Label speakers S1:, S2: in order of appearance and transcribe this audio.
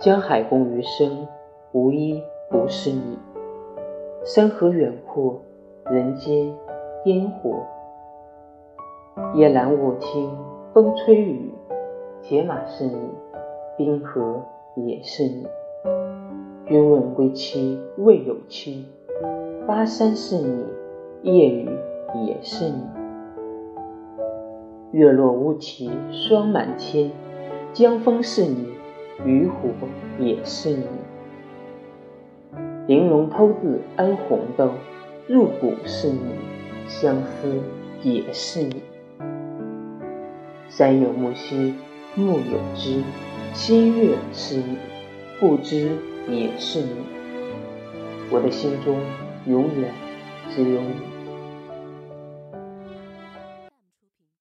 S1: 江海共余生，无一不是你。山河远阔，人间烟火。夜阑卧听风吹雨，铁马是你，冰河也是你。君问归期未有期，巴山是你，夜雨也是你。月落乌啼霜满天，江风是你，渔火也是你。玲珑偷自安红豆，入骨是你，相思也是你。山有木兮木有枝，新月是你，不知也是你。我的心中永远只有你。